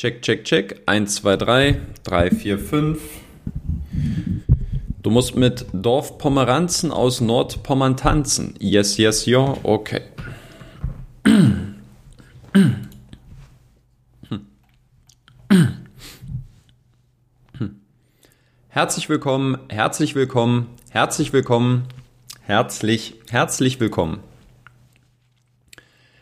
Check, check, check. 1, 2, 3, 3, 4, 5. Du musst mit Dorf Pomeranzen aus Nordpommern tanzen. Yes, yes, ja, okay. Herzlich willkommen, herzlich willkommen, herzlich willkommen, herzlich, herzlich willkommen.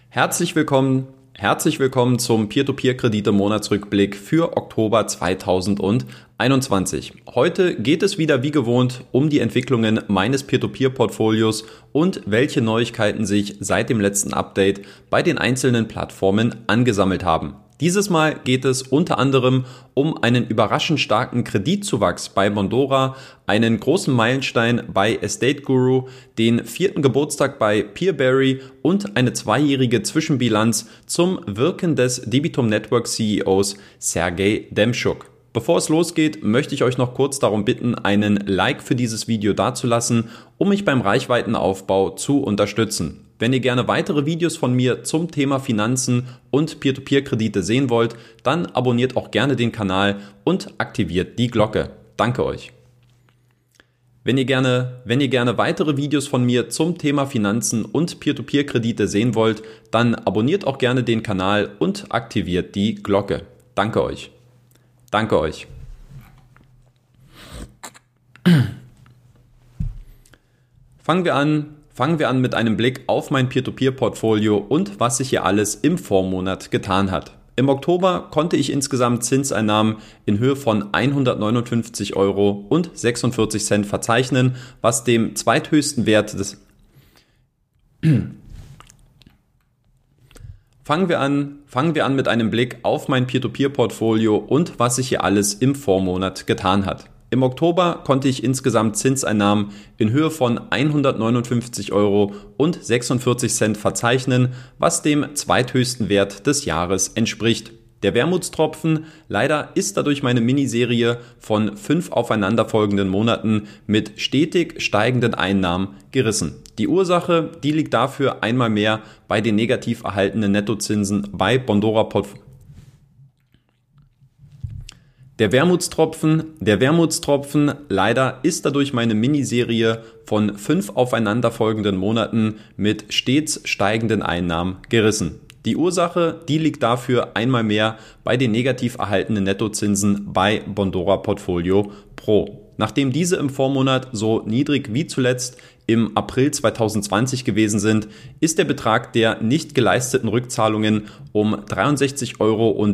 Herzlich willkommen Herzlich willkommen zum Peer-to-Peer-Kredite-Monatsrückblick für Oktober 2021. Heute geht es wieder wie gewohnt um die Entwicklungen meines Peer-to-Peer-Portfolios und welche Neuigkeiten sich seit dem letzten Update bei den einzelnen Plattformen angesammelt haben. Dieses Mal geht es unter anderem um einen überraschend starken Kreditzuwachs bei Mondora, einen großen Meilenstein bei Estate Guru, den vierten Geburtstag bei Peerberry und eine zweijährige Zwischenbilanz zum Wirken des Debitum Network CEOs Sergei Demschuk. Bevor es losgeht, möchte ich euch noch kurz darum bitten, einen Like für dieses Video dazulassen, um mich beim Reichweitenaufbau zu unterstützen. Wenn ihr gerne weitere Videos von mir zum Thema Finanzen und Peer-to-Peer-Kredite sehen wollt, dann abonniert auch gerne den Kanal und aktiviert die Glocke. Danke euch. Wenn ihr gerne, wenn ihr gerne weitere Videos von mir zum Thema Finanzen und Peer-to-Peer-Kredite sehen wollt, dann abonniert auch gerne den Kanal und aktiviert die Glocke. Danke euch. Danke euch. Fangen wir an Fangen wir an mit einem Blick auf mein Peer-to-Peer-Portfolio und was sich hier alles im Vormonat getan hat. Im Oktober konnte ich insgesamt Zinseinnahmen in Höhe von 159 Euro und 46 Cent verzeichnen, was dem zweithöchsten Wert des Fangen wir an, fangen wir an mit einem Blick auf mein Peer-to-Peer-Portfolio und was sich hier alles im Vormonat getan hat. Im Oktober konnte ich insgesamt Zinseinnahmen in Höhe von 159 Euro und 46 Cent verzeichnen, was dem zweithöchsten Wert des Jahres entspricht. Der Wermutstropfen leider ist dadurch meine Miniserie von fünf aufeinanderfolgenden Monaten mit stetig steigenden Einnahmen gerissen. Die Ursache, die liegt dafür einmal mehr bei den negativ erhaltenen Nettozinsen bei Bondora Portfolio der Wermutstropfen, der Wermutstropfen, leider ist dadurch meine Miniserie von fünf aufeinanderfolgenden Monaten mit stets steigenden Einnahmen gerissen. Die Ursache, die liegt dafür einmal mehr bei den negativ erhaltenen Nettozinsen bei Bondora Portfolio Pro. Nachdem diese im Vormonat so niedrig wie zuletzt im April 2020 gewesen sind, ist der Betrag der nicht geleisteten Rückzahlungen um 63,57 Euro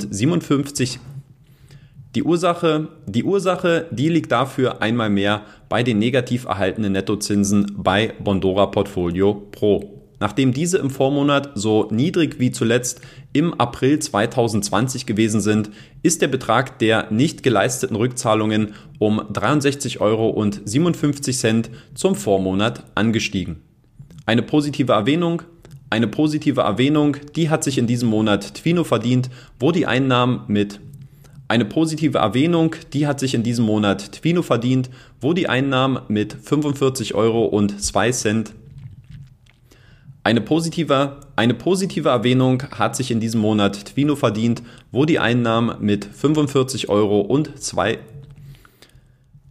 die Ursache, die Ursache, die liegt dafür einmal mehr bei den negativ erhaltenen Nettozinsen bei Bondora Portfolio Pro. Nachdem diese im Vormonat so niedrig wie zuletzt im April 2020 gewesen sind, ist der Betrag der nicht geleisteten Rückzahlungen um 63,57 Euro zum Vormonat angestiegen. Eine positive Erwähnung, eine positive Erwähnung, die hat sich in diesem Monat Twino verdient, wo die Einnahmen mit eine positive Erwähnung, die hat sich in diesem Monat Twino verdient, wo die Einnahmen mit 45 Euro und 2 Cent eine positive, eine positive Erwähnung hat sich in diesem Monat Twino verdient, wo die Einnahmen mit 45 Euro und 2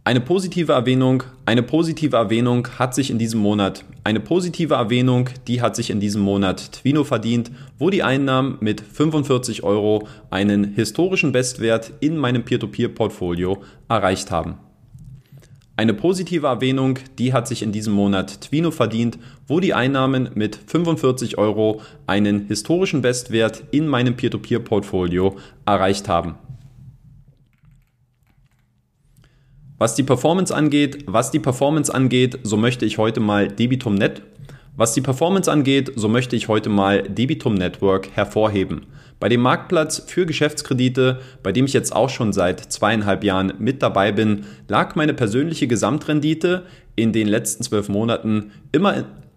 eine positive Erwähnung, eine positive Erwähnung hat sich in diesem Monat, eine positive Erwähnung, die hat sich in diesem Monat Twino verdient, wo die Einnahmen mit 45 Euro einen historischen Bestwert in meinem Peer-to-Peer-Portfolio erreicht haben. Eine positive Erwähnung, die hat sich in diesem Monat Twino verdient, wo die Einnahmen mit 45 Euro einen historischen Bestwert in meinem Peer-to-Peer-Portfolio erreicht haben. Was die Performance angeht, was die Performance angeht, so möchte ich heute mal Debitum Net. Was die Performance angeht, so möchte ich heute mal Debitum Network hervorheben. Bei dem Marktplatz für Geschäftskredite, bei dem ich jetzt auch schon seit zweieinhalb Jahren mit dabei bin, lag meine persönliche Gesamtrendite in den letzten zwölf Monaten immer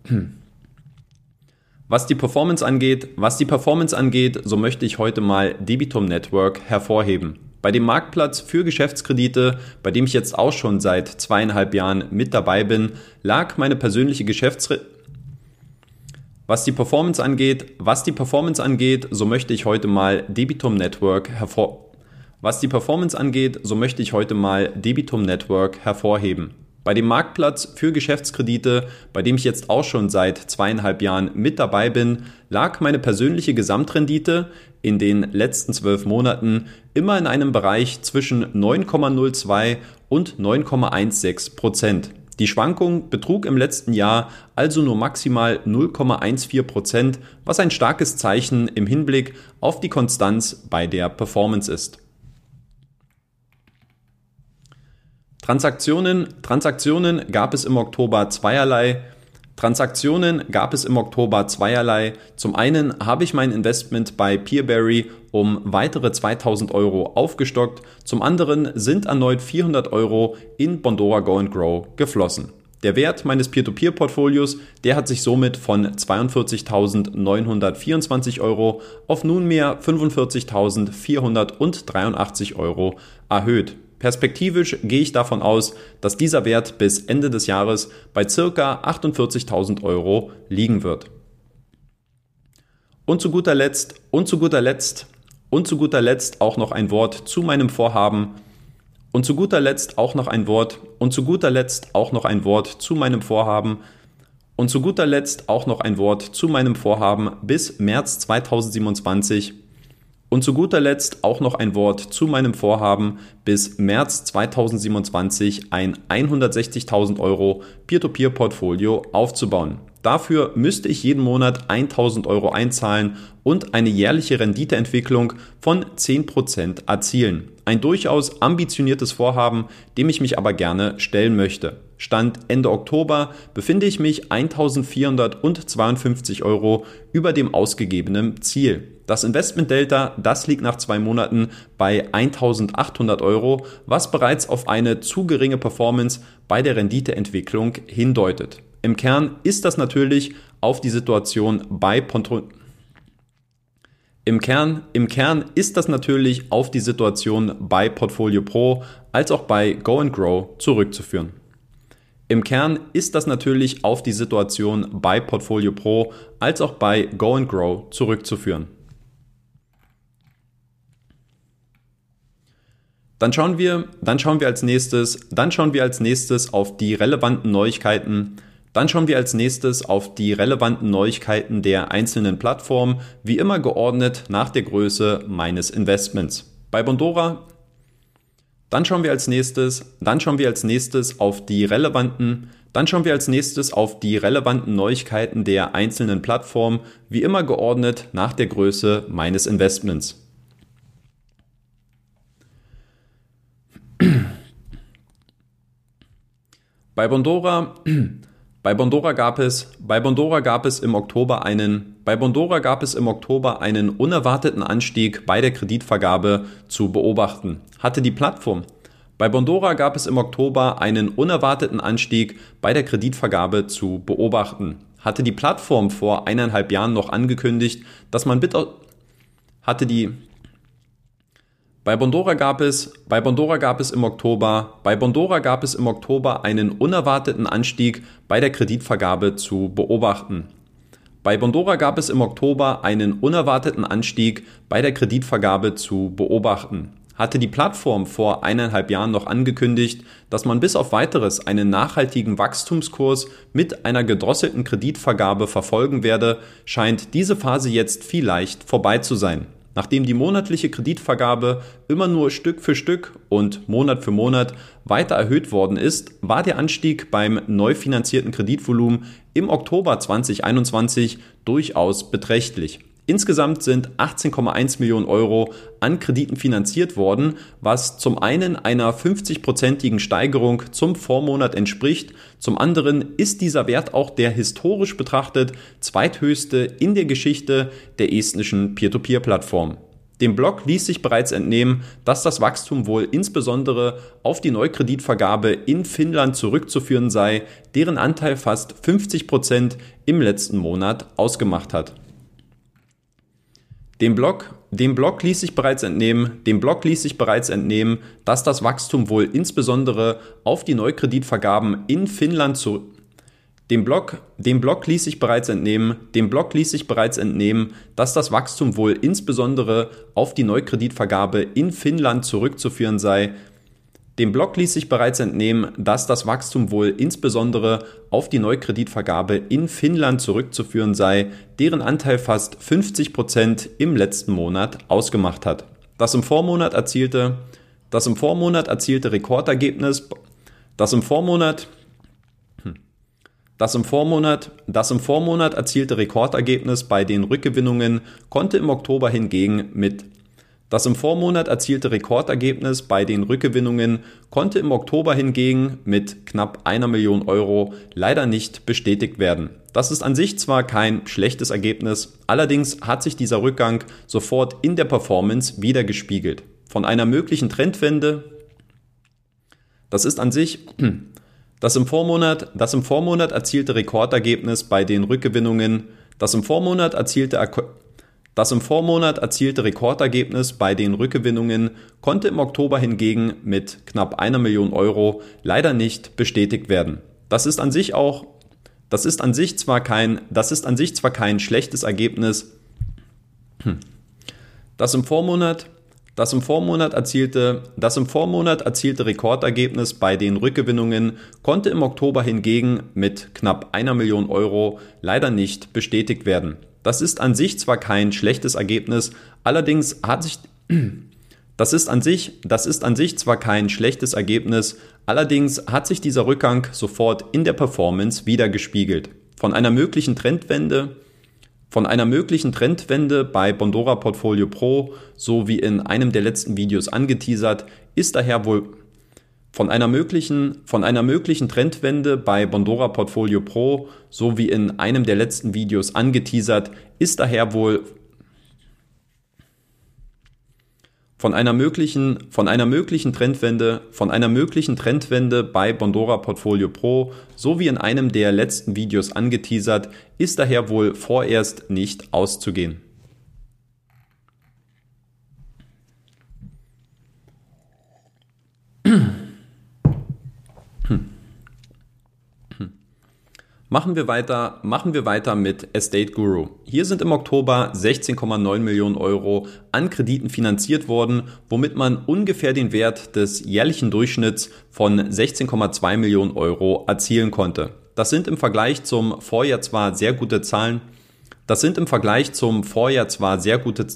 in was die Performance angeht, was die Performance angeht, so möchte ich heute mal Debitum Network hervorheben. Bei dem Marktplatz für Geschäftskredite, bei dem ich jetzt auch schon seit zweieinhalb Jahren mit dabei bin, lag meine persönliche Geschäftsre was die Performance angeht, was die Performance angeht, so möchte ich heute mal Debitum Network hervor Was die Performance angeht, so möchte ich heute mal Debitum Network hervorheben. Bei dem Marktplatz für Geschäftskredite, bei dem ich jetzt auch schon seit zweieinhalb Jahren mit dabei bin, lag meine persönliche Gesamtrendite in den letzten zwölf Monaten immer in einem Bereich zwischen 9,02 und 9,16 Prozent. Die Schwankung betrug im letzten Jahr also nur maximal 0,14 Prozent, was ein starkes Zeichen im Hinblick auf die Konstanz bei der Performance ist. Transaktionen, Transaktionen gab es im Oktober zweierlei. Transaktionen gab es im Oktober zweierlei. Zum einen habe ich mein Investment bei Peerberry um weitere 2000 Euro aufgestockt. Zum anderen sind erneut 400 Euro in Bondora Go and Grow geflossen. Der Wert meines Peer-to-Peer-Portfolios, der hat sich somit von 42.924 Euro auf nunmehr 45.483 Euro erhöht. Perspektivisch gehe ich davon aus, dass dieser Wert bis Ende des Jahres bei circa 48.000 Euro liegen wird. Und zu guter Letzt, und zu guter Letzt, und zu guter Letzt auch noch ein Wort zu meinem Vorhaben. Und zu guter Letzt auch noch ein Wort, und zu guter Letzt auch noch ein Wort zu meinem Vorhaben. Und zu guter Letzt auch noch ein Wort zu meinem Vorhaben bis März 2027 und zu guter Letzt auch noch ein Wort zu meinem Vorhaben, bis März 2027 ein 160.000 Euro Peer-to-Peer-Portfolio aufzubauen. Dafür müsste ich jeden Monat 1000 Euro einzahlen und eine jährliche Renditeentwicklung von 10% erzielen. Ein durchaus ambitioniertes Vorhaben, dem ich mich aber gerne stellen möchte. Stand Ende Oktober befinde ich mich 1452 Euro über dem ausgegebenen Ziel. Das Investment Delta, das liegt nach zwei Monaten bei 1800 Euro, was bereits auf eine zu geringe Performance bei der Renditeentwicklung hindeutet. Im Kern ist das natürlich auf die Situation bei Pontro im Kern, Im Kern ist das natürlich auf die Situation bei Portfolio Pro als auch bei Go and Grow zurückzuführen. Im Kern ist das natürlich auf die Situation bei Portfolio Pro als auch bei Go and Grow zurückzuführen. Dann schauen wir, dann schauen wir als nächstes, dann schauen wir als nächstes auf die relevanten Neuigkeiten. Dann schauen wir als nächstes auf die relevanten Neuigkeiten der einzelnen Plattformen, wie immer geordnet nach der Größe meines Investments. Bei Bondora dann schauen wir als nächstes, dann schauen wir als nächstes auf die relevanten, dann schauen wir als nächstes auf die relevanten Neuigkeiten der einzelnen Plattformen, wie immer geordnet nach der Größe meines Investments. Bei Bondora, bei Bondora gab es, bei Bondora gab es im Oktober einen, bei Bondora gab es im Oktober einen unerwarteten Anstieg bei der Kreditvergabe zu beobachten. Hatte die Plattform. Bei Bondora gab es im Oktober einen unerwarteten Anstieg bei der Kreditvergabe zu beobachten. Hatte die Plattform vor eineinhalb Jahren noch angekündigt, dass man bitte hatte die bei Bondora gab es, bei Bondora gab es im Oktober, bei Bondora gab es im Oktober einen unerwarteten Anstieg bei der Kreditvergabe zu beobachten. Bei Bondora gab es im Oktober einen unerwarteten Anstieg bei der Kreditvergabe zu beobachten. Hatte die Plattform vor eineinhalb Jahren noch angekündigt, dass man bis auf weiteres einen nachhaltigen Wachstumskurs mit einer gedrosselten Kreditvergabe verfolgen werde, scheint diese Phase jetzt vielleicht vorbei zu sein. Nachdem die monatliche Kreditvergabe immer nur Stück für Stück und Monat für Monat weiter erhöht worden ist, war der Anstieg beim neu finanzierten Kreditvolumen im Oktober 2021 durchaus beträchtlich. Insgesamt sind 18,1 Millionen Euro an Krediten finanziert worden, was zum einen einer 50-prozentigen Steigerung zum Vormonat entspricht, zum anderen ist dieser Wert auch der historisch betrachtet zweithöchste in der Geschichte der estnischen Peer-to-Peer-Plattform. Dem Blog ließ sich bereits entnehmen, dass das Wachstum wohl insbesondere auf die Neukreditvergabe in Finnland zurückzuführen sei, deren Anteil fast 50 Prozent im letzten Monat ausgemacht hat. Dem Blog, dem Blog ließ sich bereits entnehmen, dem Blog ließ sich bereits entnehmen, dass das Wachstum wohl insbesondere auf die Neukreditvergaben in Finnland zu Dem Blog, dem Blog ließ sich bereits entnehmen, dem Blog ließ sich bereits entnehmen, dass das Wachstum wohl insbesondere auf die Neukreditvergabe in Finnland zurückzuführen sei. Dem Blog ließ sich bereits entnehmen, dass das Wachstum wohl insbesondere auf die Neukreditvergabe in Finnland zurückzuführen sei, deren Anteil fast 50 Prozent im letzten Monat ausgemacht hat. Das im Vormonat erzielte, das im Vormonat erzielte Rekordergebnis, das im Vormonat das im, Vormonat, das im Vormonat erzielte Rekordergebnis bei den Rückgewinnungen konnte im Oktober hingegen mit das im Vormonat erzielte Rekordergebnis bei den Rückgewinnungen konnte im Oktober hingegen mit knapp einer Million Euro leider nicht bestätigt werden. Das ist an sich zwar kein schlechtes Ergebnis, allerdings hat sich dieser Rückgang sofort in der Performance wieder gespiegelt. Von einer möglichen Trendwende, das ist an sich Das im Vormonat, das im Vormonat erzielte Rekordergebnis bei den Rückgewinnungen, das im Vormonat erzielte das im Vormonat erzielte Rekordergebnis bei den Rückgewinnungen konnte im Oktober hingegen mit knapp einer Million Euro leider nicht bestätigt werden. Das ist an sich auch, das ist an sich zwar kein, das ist an sich zwar kein schlechtes Ergebnis. Hm. Das im Vormonat, das im Vormonat erzielte, das im Vormonat erzielte Rekordergebnis bei den Rückgewinnungen konnte im Oktober hingegen mit knapp einer Million Euro leider nicht bestätigt werden. Das ist an sich zwar kein schlechtes Ergebnis, allerdings hat sich das ist an sich, das ist an sich zwar kein schlechtes Ergebnis, allerdings hat sich dieser Rückgang sofort in der Performance wieder gespiegelt. Von einer möglichen Trendwende von einer möglichen Trendwende bei Bondora Portfolio Pro, so wie in einem der letzten Videos angeteasert, ist daher wohl von einer möglichen, von einer möglichen Trendwende bei Bondora Portfolio Pro, so wie in einem der letzten Videos angeteasert, ist daher wohl von einer möglichen, von einer möglichen Trendwende, von einer möglichen Trendwende bei Bondora Portfolio Pro, so wie in einem der letzten Videos angeteasert, ist daher wohl vorerst nicht auszugehen. Machen wir weiter, machen wir weiter mit Estate Guru. Hier sind im Oktober 16,9 Millionen Euro an Krediten finanziert worden, womit man ungefähr den Wert des jährlichen Durchschnitts von 16,2 Millionen Euro erzielen konnte. Das sind im Vergleich zum Vorjahr zwar sehr gute Zahlen, das sind im Vergleich zum Vorjahr zwar sehr gute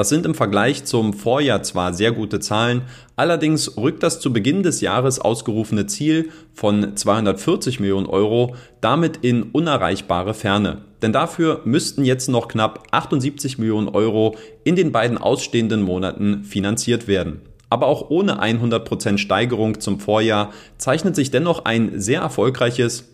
das sind im Vergleich zum Vorjahr zwar sehr gute Zahlen, allerdings rückt das zu Beginn des Jahres ausgerufene Ziel von 240 Millionen Euro damit in unerreichbare Ferne. Denn dafür müssten jetzt noch knapp 78 Millionen Euro in den beiden ausstehenden Monaten finanziert werden. Aber auch ohne 100% Steigerung zum Vorjahr zeichnet sich dennoch ein sehr erfolgreiches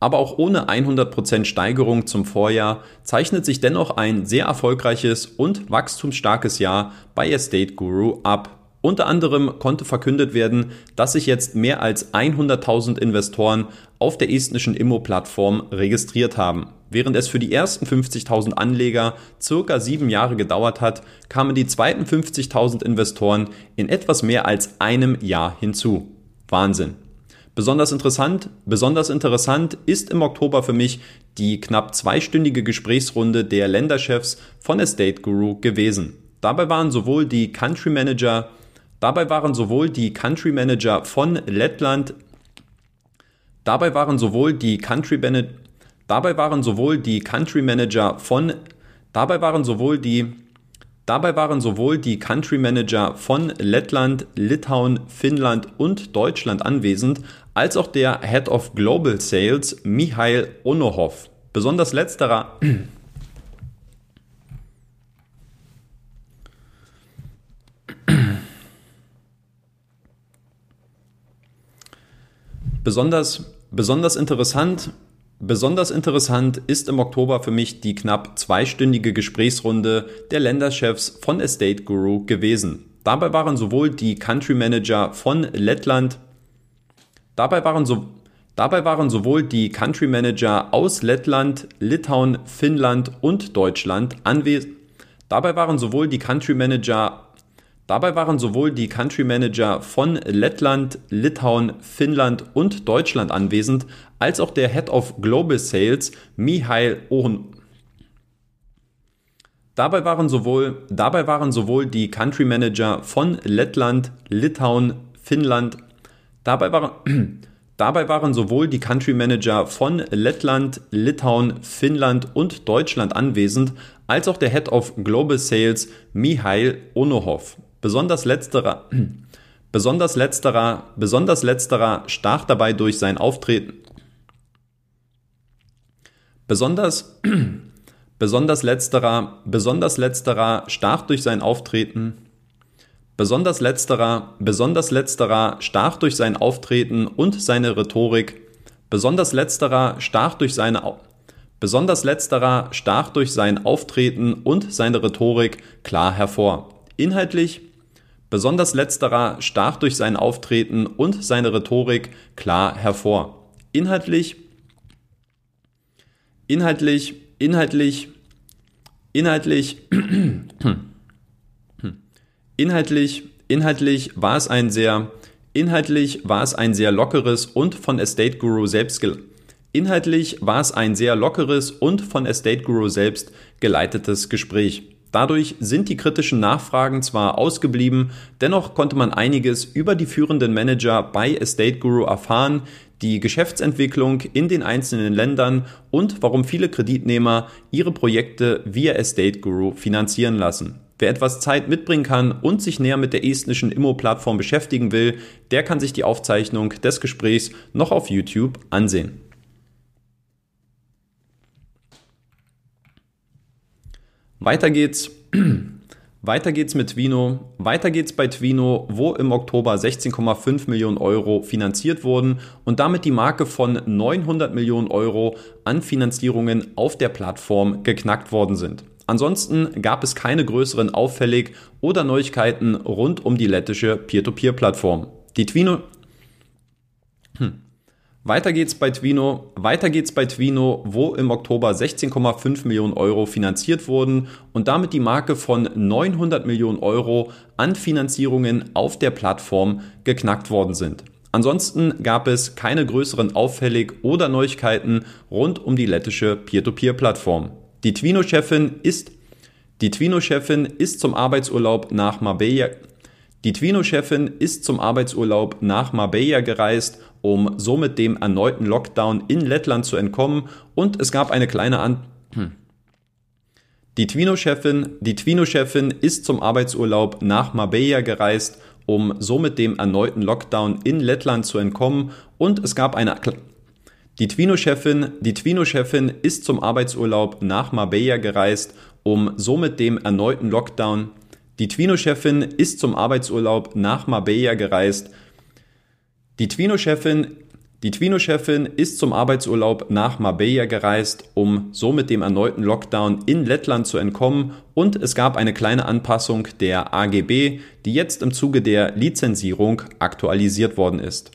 aber auch ohne 100% Steigerung zum Vorjahr zeichnet sich dennoch ein sehr erfolgreiches und wachstumsstarkes Jahr bei Estate Guru ab. Unter anderem konnte verkündet werden, dass sich jetzt mehr als 100.000 Investoren auf der estnischen Immo-Plattform registriert haben. Während es für die ersten 50.000 Anleger circa sieben Jahre gedauert hat, kamen die zweiten 50.000 Investoren in etwas mehr als einem Jahr hinzu. Wahnsinn. Besonders interessant, besonders interessant ist im Oktober für mich die knapp zweistündige Gesprächsrunde der Länderchefs von Estate Guru gewesen. Dabei waren sowohl die Country Manager, dabei waren sowohl die Country Manager von Lettland, dabei waren sowohl die Country Manager, dabei waren sowohl die Country Manager von, dabei waren sowohl die Dabei waren sowohl die Country Manager von Lettland, Litauen, Finnland und Deutschland anwesend, als auch der Head of Global Sales Mihail Onohov. Besonders letzterer Besonders, besonders interessant Besonders interessant ist im Oktober für mich die knapp zweistündige Gesprächsrunde der Länderchefs von Estate Guru gewesen. Dabei waren sowohl die Country Manager von Lettland, dabei waren, so, dabei waren sowohl die Country Manager aus Lettland, Litauen, Finnland und Deutschland anwesend. Dabei waren sowohl die Country Manager Dabei waren sowohl die Country Manager von Lettland, Litauen, Finnland und Deutschland anwesend, als auch der Head of Global Sales, Mihail Ohn. Dabei waren, sowohl, dabei waren sowohl die Country Manager von Lettland, Litauen, Finnland, dabei waren, dabei waren sowohl die Country Manager von Lettland, Litauen, Finnland und Deutschland anwesend, als auch der Head of Global Sales, Mihail Onohov. Besonders letzterer, besonders letzterer, besonders letzterer stach dabei durch sein Auftreten. Besonders, besonders letzterer, besonders letzterer stach durch sein Auftreten. Besonders letzterer, besonders letzterer stach durch sein Auftreten und seine Rhetorik. Besonders letzterer stach durch seine Besonders letzterer stach durch sein Auftreten und seine Rhetorik klar hervor. Inhaltlich Besonders letzterer stach durch sein Auftreten und seine Rhetorik klar hervor. Inhaltlich, inhaltlich, inhaltlich, inhaltlich, inhaltlich, inhaltlich war es ein sehr, inhaltlich war es ein sehr lockeres und von Estate Guru selbst Inhaltlich war es ein sehr lockeres und von Estate Guru selbst geleitetes Gespräch. Dadurch sind die kritischen Nachfragen zwar ausgeblieben, dennoch konnte man einiges über die führenden Manager bei Estate Guru erfahren, die Geschäftsentwicklung in den einzelnen Ländern und warum viele Kreditnehmer ihre Projekte via Estate Guru finanzieren lassen. Wer etwas Zeit mitbringen kann und sich näher mit der estnischen Immo-Plattform beschäftigen will, der kann sich die Aufzeichnung des Gesprächs noch auf YouTube ansehen. Weiter geht's. Weiter geht's mit Twino. Weiter geht's bei Twino, wo im Oktober 16,5 Millionen Euro finanziert wurden und damit die Marke von 900 Millionen Euro an Finanzierungen auf der Plattform geknackt worden sind. Ansonsten gab es keine größeren Auffällig oder Neuigkeiten rund um die lettische Peer-to-Peer-Plattform. Die Twino. Weiter geht's bei Twino. Weiter geht's bei Twino, wo im Oktober 16,5 Millionen Euro finanziert wurden und damit die Marke von 900 Millionen Euro an Finanzierungen auf der Plattform geknackt worden sind. Ansonsten gab es keine größeren Auffällig oder Neuigkeiten rund um die lettische Peer-to-Peer-Plattform. Die Twino-Chefin ist die Twino-Chefin ist zum Arbeitsurlaub nach Marbella die Twino-Chefin ist zum Arbeitsurlaub nach Marbella gereist, um somit dem erneuten Lockdown in Lettland zu entkommen und es gab eine kleine An hm. Die Twino-Chefin, die Twino-Chefin ist zum Arbeitsurlaub nach Marbella gereist, um somit dem erneuten Lockdown in Lettland zu entkommen und es gab eine die Twino-Chefin, die Twino-Chefin ist zum Arbeitsurlaub nach Marbella gereist, um somit dem erneuten Lockdown die Twino-Chefin ist zum Arbeitsurlaub nach Marbella gereist. Die Twino-Chefin die Twino-Chefin ist zum Arbeitsurlaub nach Marbella gereist, um somit dem erneuten Lockdown in Lettland zu entkommen und es gab eine kleine Anpassung der AGB, die jetzt im Zuge der Lizenzierung aktualisiert worden ist.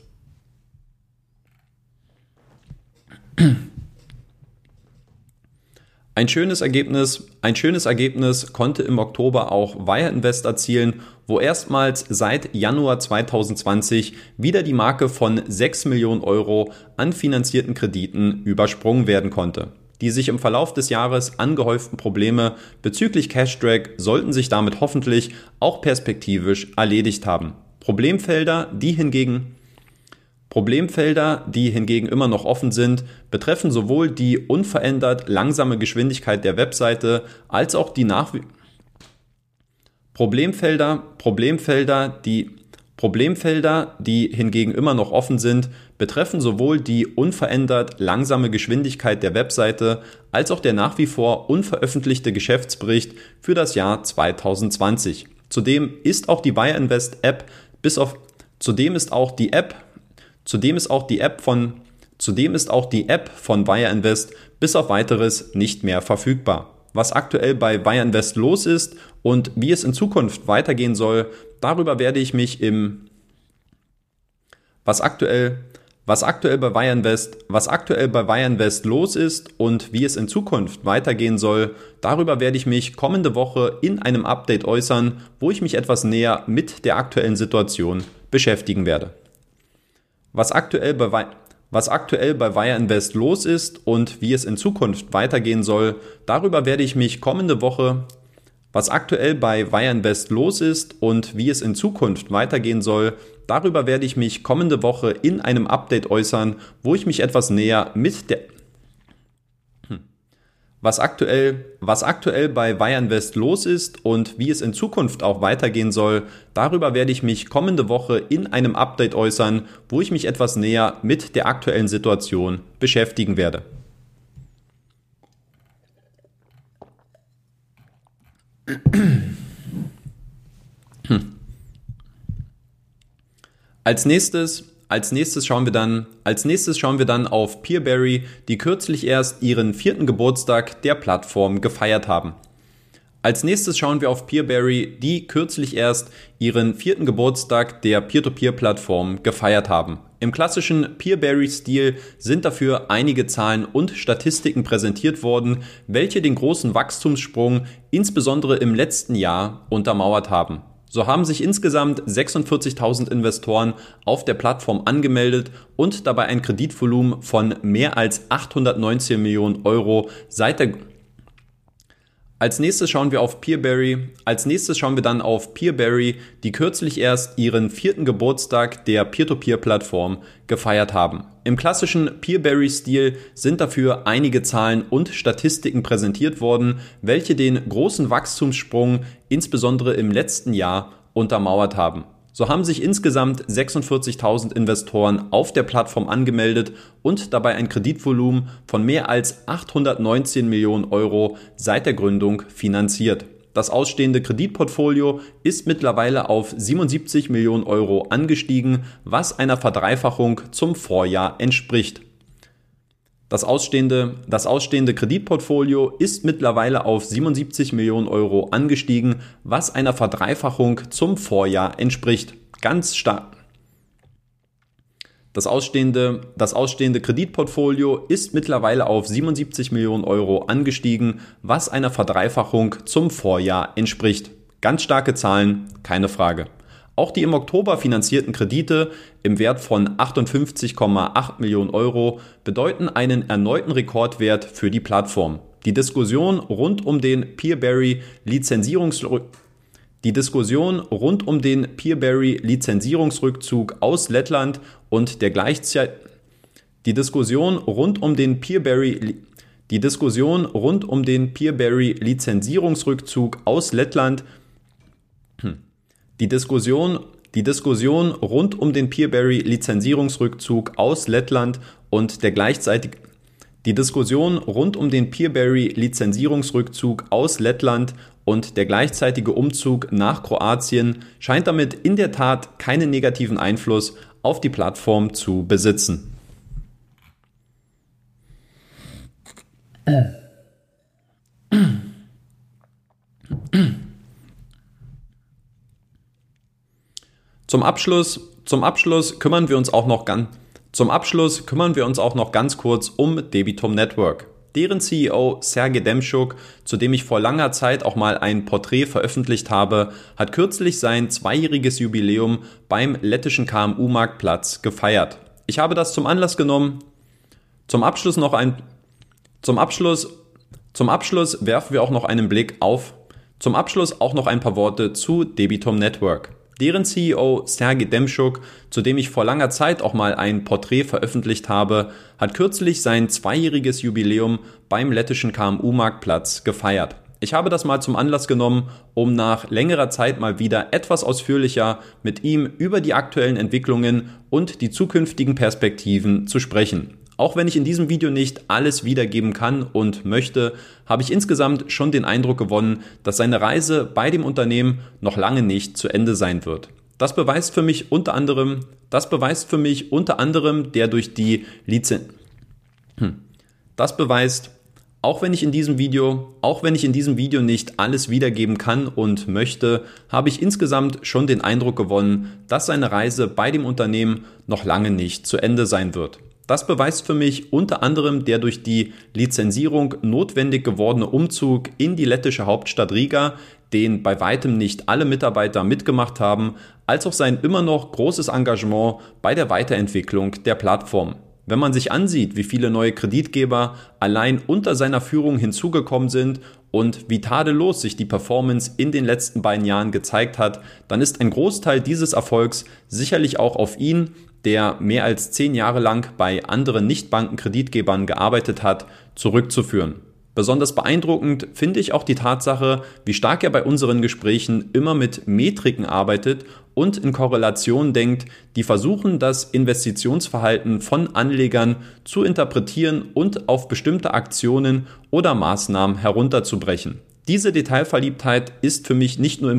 Ein schönes Ergebnis, ein schönes Ergebnis konnte im Oktober auch Wire Invest erzielen, wo erstmals seit Januar 2020 wieder die Marke von 6 Millionen Euro an finanzierten Krediten übersprungen werden konnte. Die sich im Verlauf des Jahres angehäuften Probleme bezüglich Cash Drag sollten sich damit hoffentlich auch perspektivisch erledigt haben. Problemfelder, die hingegen Problemfelder, die hingegen immer noch offen sind, betreffen sowohl die unverändert langsame Geschwindigkeit der Webseite als auch die Nach Problemfelder, Problemfelder, die Problemfelder, die hingegen immer noch offen sind, betreffen sowohl die unverändert langsame Geschwindigkeit der Webseite als auch der nach wie vor unveröffentlichte Geschäftsbericht für das Jahr 2020. Zudem ist auch die Buy Invest App bis auf Zudem ist auch die App Zudem ist auch die App von Zudem ist auch die App von Wire Invest bis auf weiteres nicht mehr verfügbar. Was aktuell bei Wire Invest los ist und wie es in Zukunft weitergehen soll, darüber werde ich mich im was aktuell was aktuell bei Wireinvest, was aktuell bei Wireinvest los ist und wie es in Zukunft weitergehen soll, darüber werde ich mich kommende Woche in einem Update äußern, wo ich mich etwas näher mit der aktuellen Situation beschäftigen werde. Was aktuell bei was aktuell bei Wire Invest los ist und wie es in Zukunft weitergehen soll, darüber werde ich mich kommende Woche was aktuell bei Wire Invest los ist und wie es in Zukunft weitergehen soll, darüber werde ich mich kommende Woche in einem Update äußern, wo ich mich etwas näher mit der. Was aktuell, was aktuell bei Wire Invest los ist und wie es in Zukunft auch weitergehen soll, darüber werde ich mich kommende Woche in einem Update äußern, wo ich mich etwas näher mit der aktuellen Situation beschäftigen werde. Hm. Als nächstes, als nächstes schauen wir dann, als nächstes schauen wir dann auf Peerberry, die kürzlich erst ihren vierten Geburtstag der Plattform gefeiert haben. Als nächstes schauen wir auf Peerberry, die kürzlich erst ihren vierten Geburtstag der Peer-to-Peer-Plattform gefeiert haben. Im klassischen Peerberry-Stil sind dafür einige Zahlen und Statistiken präsentiert worden, welche den großen Wachstumssprung insbesondere im letzten Jahr untermauert haben. So haben sich insgesamt 46.000 Investoren auf der Plattform angemeldet und dabei ein Kreditvolumen von mehr als 819 Millionen Euro seit der als nächstes schauen wir auf Peerberry. Als nächstes schauen wir dann auf Peerberry, die kürzlich erst ihren vierten Geburtstag der Peer-to-Peer-Plattform gefeiert haben. Im klassischen Peerberry-Stil sind dafür einige Zahlen und Statistiken präsentiert worden, welche den großen Wachstumssprung insbesondere im letzten Jahr untermauert haben. So haben sich insgesamt 46.000 Investoren auf der Plattform angemeldet und dabei ein Kreditvolumen von mehr als 819 Millionen Euro seit der Gründung finanziert. Das ausstehende Kreditportfolio ist mittlerweile auf 77 Millionen Euro angestiegen, was einer Verdreifachung zum Vorjahr entspricht. Das ausstehende, das ausstehende Kreditportfolio ist mittlerweile auf 77 Millionen Euro angestiegen, was einer Verdreifachung zum Vorjahr entspricht. Ganz stark. Das ausstehende, das ausstehende Kreditportfolio ist mittlerweile auf 77 Millionen Euro angestiegen, was einer Verdreifachung zum Vorjahr entspricht. Ganz starke Zahlen, keine Frage. Auch die im Oktober finanzierten Kredite im Wert von 58,8 Millionen Euro bedeuten einen erneuten Rekordwert für die Plattform. Die Diskussion rund um den Peerberry Lizenzierungsrück die Diskussion rund um den Peerberry Lizenzierungsrückzug aus Lettland und der gleichzeitig die Diskussion rund um den Peerberry die Diskussion rund um den Peerberry Lizenzierungsrückzug aus Lettland die Diskussion, die Diskussion rund um den Peerberry-Lizenzierungsrückzug aus Lettland und der gleichzeitig die Diskussion rund um den Peerberry-Lizenzierungsrückzug aus Lettland und der gleichzeitige Umzug nach Kroatien scheint damit in der Tat keinen negativen Einfluss auf die Plattform zu besitzen. Zum Abschluss, zum Abschluss kümmern wir uns auch noch ganz, zum Abschluss kümmern wir uns auch noch ganz kurz um Debitum Network. Deren CEO Sergei Demschuk, zu dem ich vor langer Zeit auch mal ein Porträt veröffentlicht habe, hat kürzlich sein zweijähriges Jubiläum beim lettischen KMU-Marktplatz gefeiert. Ich habe das zum Anlass genommen. Zum Abschluss noch ein, zum Abschluss, zum Abschluss werfen wir auch noch einen Blick auf, zum Abschluss auch noch ein paar Worte zu Debitum Network. Deren CEO Sergei Demschuk, zu dem ich vor langer Zeit auch mal ein Porträt veröffentlicht habe, hat kürzlich sein zweijähriges Jubiläum beim lettischen KMU-Marktplatz gefeiert. Ich habe das mal zum Anlass genommen, um nach längerer Zeit mal wieder etwas ausführlicher mit ihm über die aktuellen Entwicklungen und die zukünftigen Perspektiven zu sprechen. Auch wenn ich in diesem Video nicht alles wiedergeben kann und möchte, habe ich insgesamt schon den Eindruck gewonnen, dass seine Reise bei dem Unternehmen noch lange nicht zu Ende sein wird. Das beweist für mich unter anderem, das beweist für mich unter anderem der durch die Lizenz, hm. das beweist Auch wenn ich in diesem Video, auch wenn ich in diesem Video nicht alles wiedergeben kann und möchte, habe ich insgesamt schon den Eindruck gewonnen, dass seine Reise bei dem Unternehmen noch lange nicht zu Ende sein wird. Das beweist für mich unter anderem der durch die Lizenzierung notwendig gewordene Umzug in die lettische Hauptstadt Riga, den bei weitem nicht alle Mitarbeiter mitgemacht haben, als auch sein immer noch großes Engagement bei der Weiterentwicklung der Plattform. Wenn man sich ansieht, wie viele neue Kreditgeber allein unter seiner Führung hinzugekommen sind und wie tadellos sich die Performance in den letzten beiden Jahren gezeigt hat, dann ist ein Großteil dieses Erfolgs sicherlich auch auf ihn, der mehr als zehn Jahre lang bei anderen Nichtbankenkreditgebern gearbeitet hat, zurückzuführen. Besonders beeindruckend finde ich auch die Tatsache, wie stark er bei unseren Gesprächen immer mit Metriken arbeitet und in Korrelation denkt, die versuchen, das Investitionsverhalten von Anlegern zu interpretieren und auf bestimmte Aktionen oder Maßnahmen herunterzubrechen. Diese Detailverliebtheit ist für mich nicht nur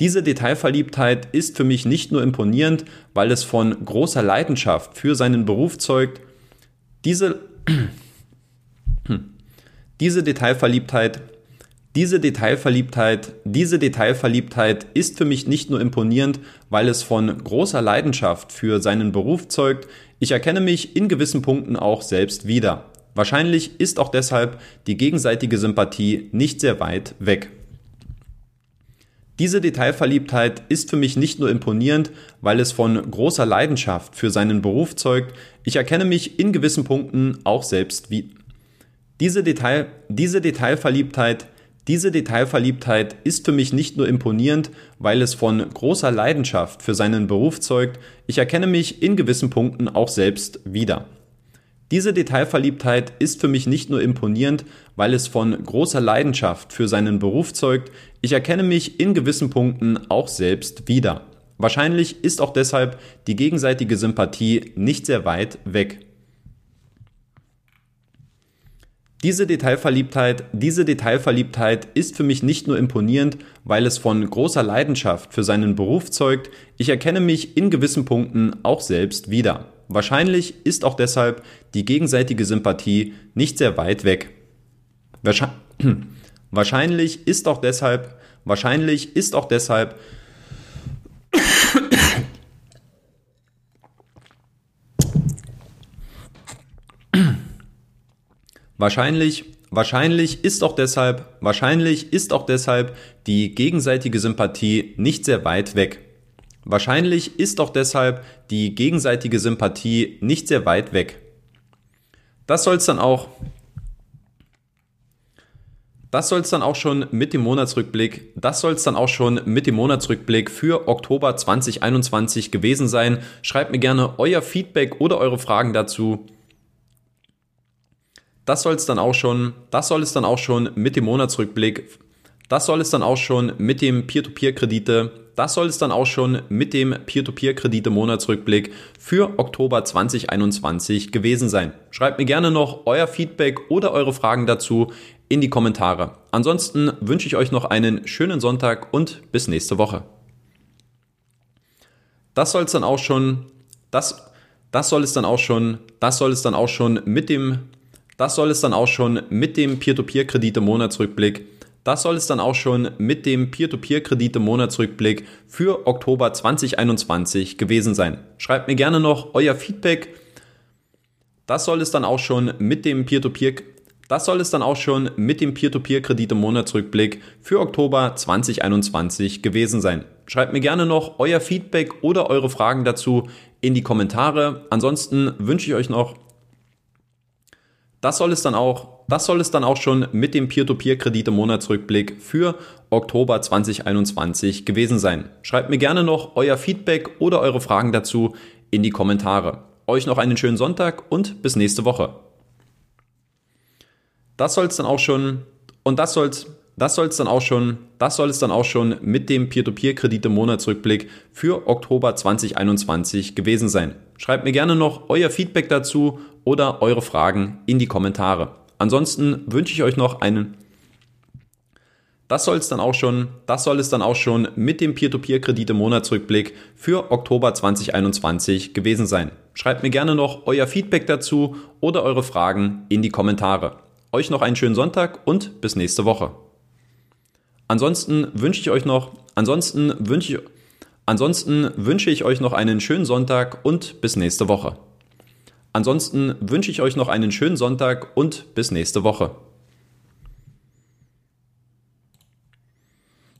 diese Detailverliebtheit ist für mich nicht nur imponierend, weil es von großer Leidenschaft für seinen Beruf zeugt. Diese, diese Detailverliebtheit diese Detailverliebtheit, diese Detailverliebtheit ist für mich nicht nur imponierend, weil es von großer Leidenschaft für seinen Beruf zeugt, ich erkenne mich in gewissen Punkten auch selbst wieder. Wahrscheinlich ist auch deshalb die gegenseitige Sympathie nicht sehr weit weg. Diese Detailverliebtheit ist für mich nicht nur imponierend, weil es von großer Leidenschaft für seinen Beruf zeugt, ich erkenne mich in gewissen Punkten auch selbst wie. Diese, Detail, diese Detailverliebtheit diese Detailverliebtheit ist für mich nicht nur imponierend, weil es von großer Leidenschaft für seinen Beruf zeugt, ich erkenne mich in gewissen Punkten auch selbst wieder. Diese Detailverliebtheit ist für mich nicht nur imponierend, weil es von großer Leidenschaft für seinen Beruf zeugt, ich erkenne mich in gewissen Punkten auch selbst wieder. Wahrscheinlich ist auch deshalb die gegenseitige Sympathie nicht sehr weit weg. Diese Detailverliebtheit, diese Detailverliebtheit ist für mich nicht nur imponierend, weil es von großer Leidenschaft für seinen Beruf zeugt, ich erkenne mich in gewissen Punkten auch selbst wieder. Wahrscheinlich ist auch deshalb die gegenseitige Sympathie nicht sehr weit weg. Wahrscheinlich ist auch deshalb, wahrscheinlich ist auch deshalb Wahrscheinlich, wahrscheinlich ist auch deshalb, wahrscheinlich ist auch deshalb die gegenseitige Sympathie nicht sehr weit weg. Wahrscheinlich ist auch deshalb die gegenseitige Sympathie nicht sehr weit weg. Das soll es dann auch. Das soll es dann auch schon mit dem Monatsrückblick, das soll es dann auch schon mit dem Monatsrückblick für Oktober 2021 gewesen sein. Schreibt mir gerne euer Feedback oder eure Fragen dazu das soll es dann auch schon, das soll es dann auch schon mit dem Monatsrückblick, das soll es dann auch schon mit dem Peer-to-Peer-Kredite, das soll es dann auch schon mit dem Peer-to-Peer-Kredite-Monatsrückblick für Oktober 2021 gewesen sein. Schreibt mir gerne noch euer Feedback oder eure Fragen dazu in die Kommentare. Ansonsten wünsche ich euch noch einen schönen Sonntag und bis nächste Woche. Das soll es dann auch schon, das, das soll es dann auch schon, das soll es dann auch schon mit dem das soll es dann auch schon mit dem Peer-to-Peer-Kredite-Monatsrückblick. Das soll es dann auch schon mit dem Peer-to-Peer-Kredite-Monatsrückblick für Oktober 2021 gewesen sein. Schreibt mir gerne noch euer Feedback. Das soll es dann auch schon mit dem Peer-to-Peer das soll es dann auch schon mit dem Peer-to-Peer-Kredite-Monatsrückblick für Oktober 2021 gewesen sein. Schreibt mir gerne noch euer Feedback oder eure Fragen dazu in die Kommentare. Ansonsten wünsche ich euch noch das soll es dann auch, das soll es dann auch schon mit dem Peer-to-Peer-Kredite-Monatsrückblick für Oktober 2021 gewesen sein. Schreibt mir gerne noch euer Feedback oder eure Fragen dazu in die Kommentare. Euch noch einen schönen Sonntag und bis nächste Woche. Das soll es dann auch schon und das soll's das soll es dann auch schon, das soll es dann auch schon mit dem Peer-to-Peer-Kredite-Monatsrückblick für Oktober 2021 gewesen sein. Schreibt mir gerne noch euer Feedback dazu oder eure Fragen in die Kommentare. Ansonsten wünsche ich euch noch einen das soll es dann auch schon, das soll es dann auch schon mit dem Peer-to-Peer-Kredite-Monatsrückblick für Oktober 2021 gewesen sein. Schreibt mir gerne noch euer Feedback dazu oder eure Fragen in die Kommentare. euch noch einen schönen Sonntag und bis nächste Woche. Ansonsten wünsche ich euch noch, ansonsten wünsche ich, ansonsten wünsche ich euch noch einen schönen Sonntag und bis nächste Woche. Ansonsten wünsche ich euch noch einen schönen Sonntag und bis nächste Woche.